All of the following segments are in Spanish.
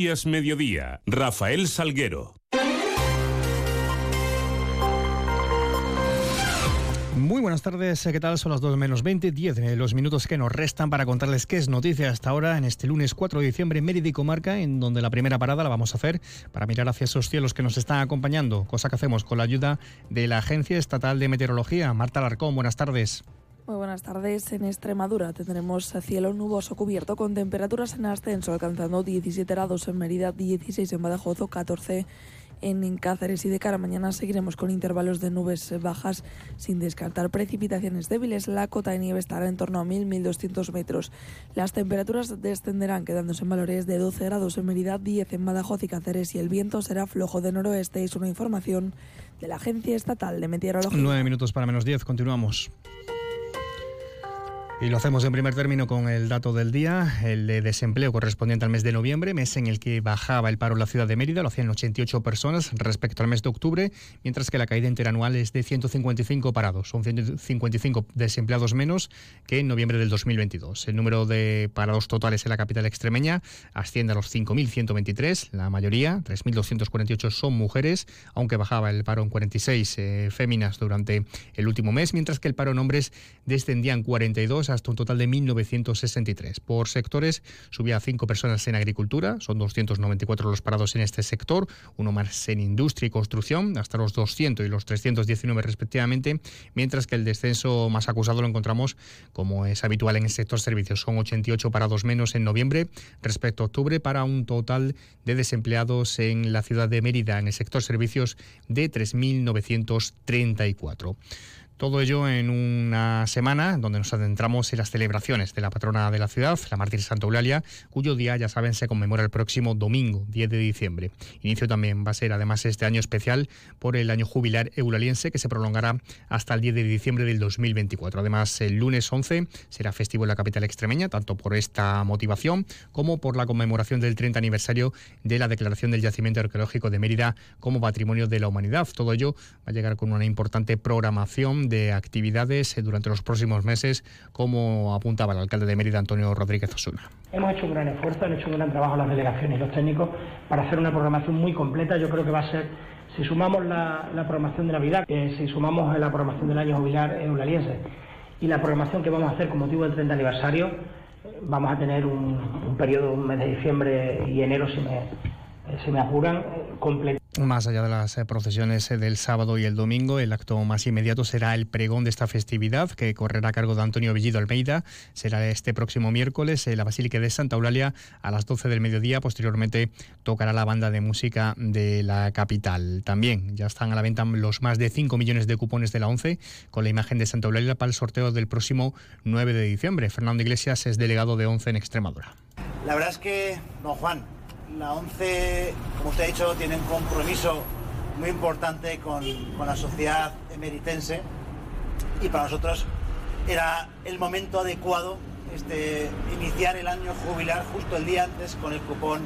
Noticias Mediodía, Rafael Salguero. Muy buenas tardes, ¿qué tal? Son las 2 menos 20, 10 de los minutos que nos restan para contarles qué es noticia hasta ahora en este lunes 4 de diciembre en Mérida Comarca, en donde la primera parada la vamos a hacer para mirar hacia esos cielos que nos están acompañando, cosa que hacemos con la ayuda de la Agencia Estatal de Meteorología. Marta Larcón, buenas tardes. Muy buenas tardes. En Extremadura tendremos cielo nuboso cubierto con temperaturas en ascenso, alcanzando 17 grados en Mérida, 16 en Badajoz o 14 en Cáceres y de cara a mañana seguiremos con intervalos de nubes bajas sin descartar precipitaciones débiles. La cota de nieve estará en torno a 1.000-1.200 metros. Las temperaturas descenderán quedándose en valores de 12 grados en Mérida, 10 en Badajoz y Cáceres y el viento será flojo de noroeste. Es una información de la Agencia Estatal de Meteorología. Nueve minutos para menos 10. Continuamos. Y lo hacemos en primer término con el dato del día, el de desempleo correspondiente al mes de noviembre, mes en el que bajaba el paro en la ciudad de Mérida, lo hacían 88 personas respecto al mes de octubre, mientras que la caída interanual es de 155 parados, son 155 desempleados menos que en noviembre del 2022. El número de parados totales en la capital extremeña asciende a los 5.123, la mayoría, 3.248 son mujeres, aunque bajaba el paro en 46 eh, féminas durante el último mes, mientras que el paro en hombres descendía en 42 hasta un total de 1.963. Por sectores, subía 5 personas en agricultura, son 294 los parados en este sector, uno más en industria y construcción, hasta los 200 y los 319 respectivamente, mientras que el descenso más acusado lo encontramos, como es habitual en el sector servicios, son 88 parados menos en noviembre respecto a octubre, para un total de desempleados en la ciudad de Mérida en el sector servicios de 3.934. Todo ello en una semana donde nos adentramos en las celebraciones de la patrona de la ciudad, la mártir Santa Eulalia, cuyo día, ya saben, se conmemora el próximo domingo, 10 de diciembre. Inicio también va a ser, además, este año especial por el año jubilar eulaliense que se prolongará hasta el 10 de diciembre del 2024. Además, el lunes 11 será festivo en la capital extremeña, tanto por esta motivación como por la conmemoración del 30 aniversario de la declaración del yacimiento arqueológico de Mérida como patrimonio de la humanidad. Todo ello va a llegar con una importante programación de actividades eh, durante los próximos meses, como apuntaba el alcalde de Mérida, Antonio Rodríguez Osuna. Hemos hecho un gran esfuerzo, han hecho un gran trabajo las delegaciones y los técnicos para hacer una programación muy completa. Yo creo que va a ser, si sumamos la, programación de Navidad, eh, si sumamos la programación del año jubilar eulaliense y la programación que vamos a hacer con motivo del 30 aniversario, eh, vamos a tener un, un periodo, un mes de diciembre y enero, si me, si me apuran, completo. Más allá de las eh, procesiones eh, del sábado y el domingo, el acto más inmediato será el pregón de esta festividad, que correrá a cargo de Antonio Bellido Almeida. Será este próximo miércoles en la Basílica de Santa Eulalia a las 12 del mediodía. Posteriormente tocará la banda de música de la capital. También ya están a la venta los más de 5 millones de cupones de la ONCE con la imagen de Santa Eulalia para el sorteo del próximo 9 de diciembre. Fernando Iglesias es delegado de ONCE en Extremadura. La verdad es que, don Juan, la ONCE, como usted ha dicho, tiene un compromiso muy importante con, la sociedad emeritense y para nosotros era el momento adecuado este, iniciar el año jubilar justo el día antes con el cupón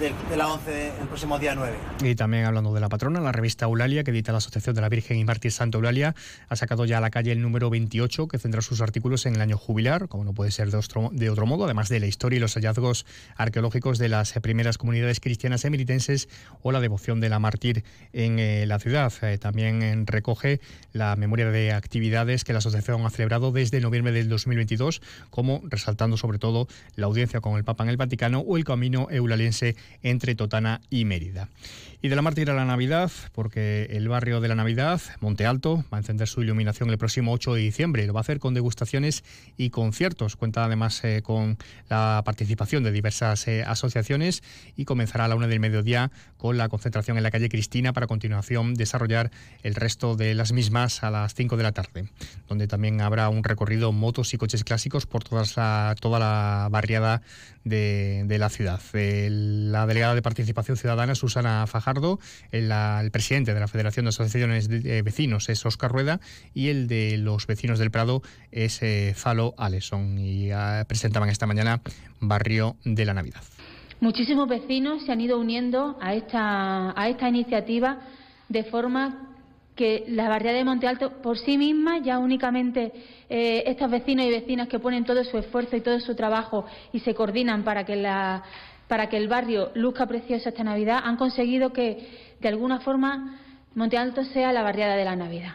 de, la 11 el próximo día 9. Y también hablando de la patrona, la revista Eulalia, que edita la Asociación de la Virgen y Mártir Santa Eulalia, ha sacado ya a la calle el número 28, que centra sus artículos en el año jubilar, como no puede ser de otro, de otro modo, además de la historia y los hallazgos arqueológicos de las primeras comunidades cristianas emeritenses o la devoción de la mártir en eh, la ciudad. Eh, también eh, recoge la memoria de actividades que la asociación ha celebrado desde noviembre del 2022, como resaltando sobre todo la audiencia con el Papa en el Vaticano o el camino eulaliense entre Totana y Mérida. Y de la mártir a la Navidad, porque el barrio de la Navidad, Monte Alto, va a encender su iluminación el próximo 8 de diciembre. Lo va a hacer con degustaciones y conciertos. Cuenta además eh, con la participación de diversas eh, asociaciones y comenzará a la una del mediodía con la concentración en la calle Cristina para a continuación desarrollar el resto de las mismas a las 5 de la tarde, donde también habrá un recorrido motos y coches clásicos por toda la barriada de, la ciudad. la delegada de Participación Ciudadana, Susana Fajardo, el, presidente de la Federación de Asociaciones de Vecinos es Oscar Rueda y el de los vecinos del Prado es eh, Falo y ah, presentaban esta mañana Barrio de la Navidad. Muchísimos vecinos se han ido uniendo a esta, a esta iniciativa de forma que la barriada de Monte Alto por sí misma, ya únicamente eh, estos vecinos y vecinas que ponen todo su esfuerzo y todo su trabajo y se coordinan para que la para que el barrio luzca precioso esta Navidad, han conseguido que, de alguna forma, Monte Alto sea la barriada de la Navidad.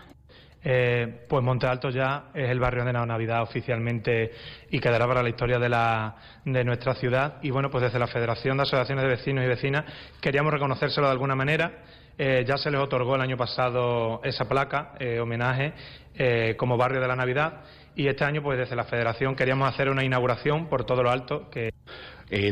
Eh, pues Monte Alto ya es el barrio de la Navidad oficialmente y quedará para la historia de, la, de nuestra ciudad. Y bueno, pues desde la Federación de Asociaciones de Vecinos y Vecinas queríamos reconocérselo de alguna manera. Eh, ya se les otorgó el año pasado esa placa, eh, homenaje, como barrio de la Navidad. Y este año, pues desde la Federación queríamos hacer una inauguración por todo lo alto. Que...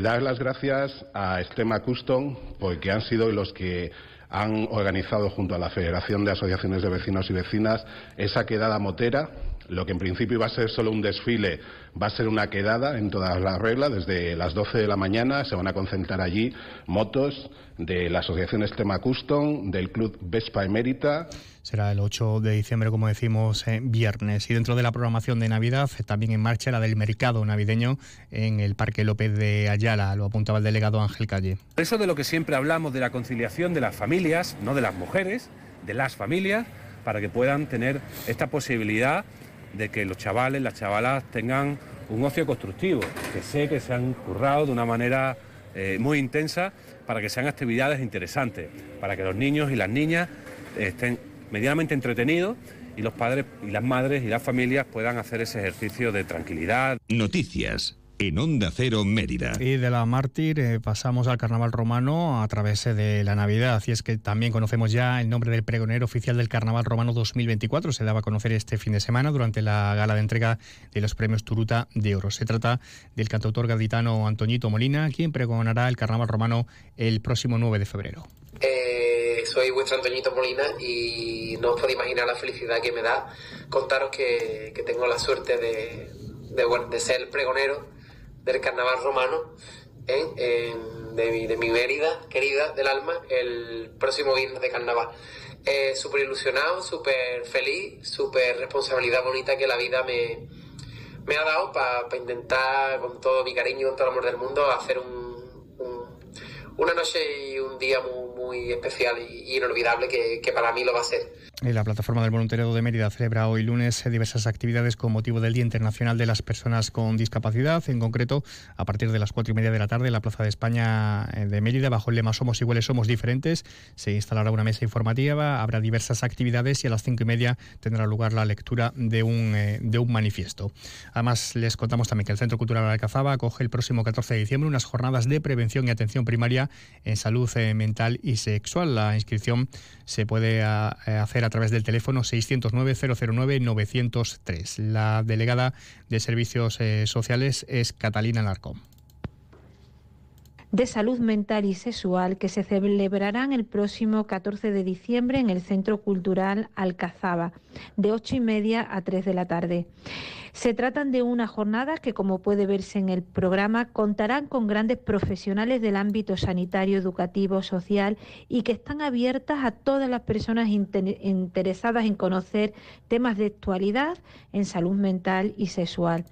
dar las gracias a Estema Custom, porque han sido los que han organizado junto a la Federación de Asociaciones de Vecinos y Vecinas esa quedada motera. Lo que en principio iba a ser solo un desfile va a ser una quedada en todas las reglas. Desde las 12 de la mañana se van a concentrar allí motos de la Asociación Estema Custom, del Club Vespa Emérita, será el 8 de diciembre, como decimos, eh, viernes. Y dentro de la programación de Navidad, también en marcha la del mercado navideño en el Parque López de Ayala, lo apuntaba el delegado Ángel Calle. Eso de lo que siempre hablamos, de la conciliación de las familias, no de las mujeres, de las familias, para que puedan tener esta posibilidad de que los chavales, las chavalas tengan un ocio constructivo, que sé que se han currado de una manera eh, muy intensa para que sean actividades interesantes, para que los niños y las niñas estén medianamente entretenido y los padres y las madres y las familias puedan hacer ese ejercicio de tranquilidad. Noticias en Onda Cero Mérida. Y de la mártir eh, pasamos al carnaval romano a través eh, de la Navidad. Y es que también conocemos ya el nombre del pregonero oficial del carnaval romano 2024. Se daba a conocer este fin de semana durante la gala de entrega de los premios Turuta de Oro. Se trata del cantautor gaditano Antoñito Molina, quien pregonará el carnaval romano el próximo 9 de febrero. Eh, soy vuestro Antoñito Molina y no os podéis imaginar la felicidad que me da contaros que, tengo la suerte de, de, ser el pregonero del carnaval romano de, mi, de mi Mérida querida del alma el próximo viernes de carnaval. Eh, súper ilusionado, súper feliz, súper responsabilidad bonita que la vida me, me ha dado para intentar con todo mi cariño, con todo el amor del mundo, hacer una noche y un día muy muy especial y inolvidable que, que, para mí lo va a ser. La plataforma del voluntariado de Mérida celebra hoy lunes diversas actividades con motivo del Día Internacional de las Personas con Discapacidad. En concreto, a partir de las cuatro y media de la tarde, en la Plaza de España eh, de Mérida, bajo el lema Somos iguales, somos diferentes, se instalará una mesa informativa, habrá diversas actividades y a las cinco y media tendrá lugar la lectura de un, eh, de un manifiesto. Además, les contamos también que el Centro Cultural Alcazaba acoge el próximo 14 de diciembre unas jornadas de prevención y atención primaria en salud eh, mental y sexual. La inscripción se puede eh, hacer a través del teléfono 609-009-903. La delegada de Servicios eh, Sociales es Catalina Larcón de salud mental y sexual que se celebrarán el próximo 14 de diciembre en el Centro Cultural Alcazaba, de 8 y media a 3 de la tarde. Se tratan de una jornada que, como puede verse en el programa, contarán con grandes profesionales del ámbito sanitario, educativo, social y que están abiertas a todas las personas interesadas en conocer temas de actualidad en salud mental y sexual.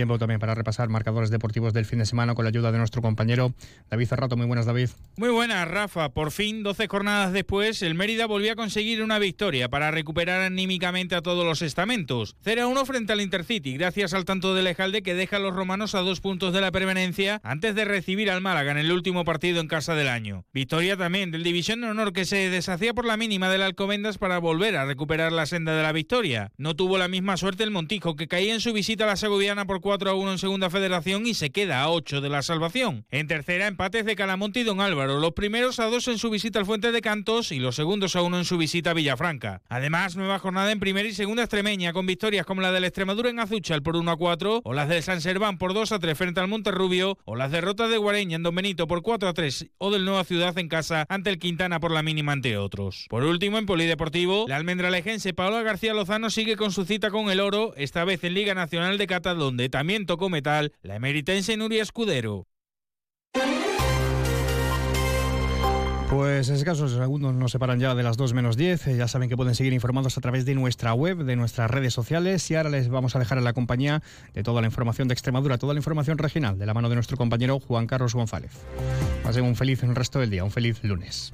Tiempo también para repasar marcadores deportivos del fin de semana con la ayuda de nuestro compañero David Ferrato. Muy buenas, David. Muy buenas, Rafa. Por fin, 12 jornadas después, el Mérida volvió a conseguir una victoria para recuperar anímicamente a todos los estamentos. 0 a 1 frente al Intercity, gracias al tanto de Lejalde que deja a los romanos a dos puntos de la permanencia antes de recibir al Málaga en el último partido en casa del año. Victoria también del División de Honor que se deshacía por la mínima del Alcobendas para volver a recuperar la senda de la victoria. No tuvo la misma suerte el Montijo que caía en su visita a la Segoviana por 4 a 1 en segunda federación y se queda a 8 de la salvación. En tercera, empates de Calamonte y Don Álvaro, los primeros a 2 en su visita al Fuente de Cantos y los segundos a 1 en su visita a Villafranca. Además, nueva jornada en primera y segunda extremeña con victorias como la del Extremadura en Azuchal por 1 a 4 o las del San Serván por 2 a 3 frente al Monterrubio o las derrotas de Guareña en Don Benito por 4 a 3 o del Nueva Ciudad en casa ante el Quintana por la mínima entre otros. Por último, en Polideportivo, la almendralejense Paola García Lozano sigue con su cita con el oro, esta vez en Liga Nacional de Cata donde también tocó metal la emeritense Nuria Escudero. Pues en escasos segundos nos separan ya de las 2 menos 10. Eh, ya saben que pueden seguir informados a través de nuestra web, de nuestras redes sociales. Y ahora les vamos a dejar en la compañía de toda la información de Extremadura, toda la información regional, de la mano de nuestro compañero Juan Carlos González. Pasen un feliz resto del día, un feliz lunes.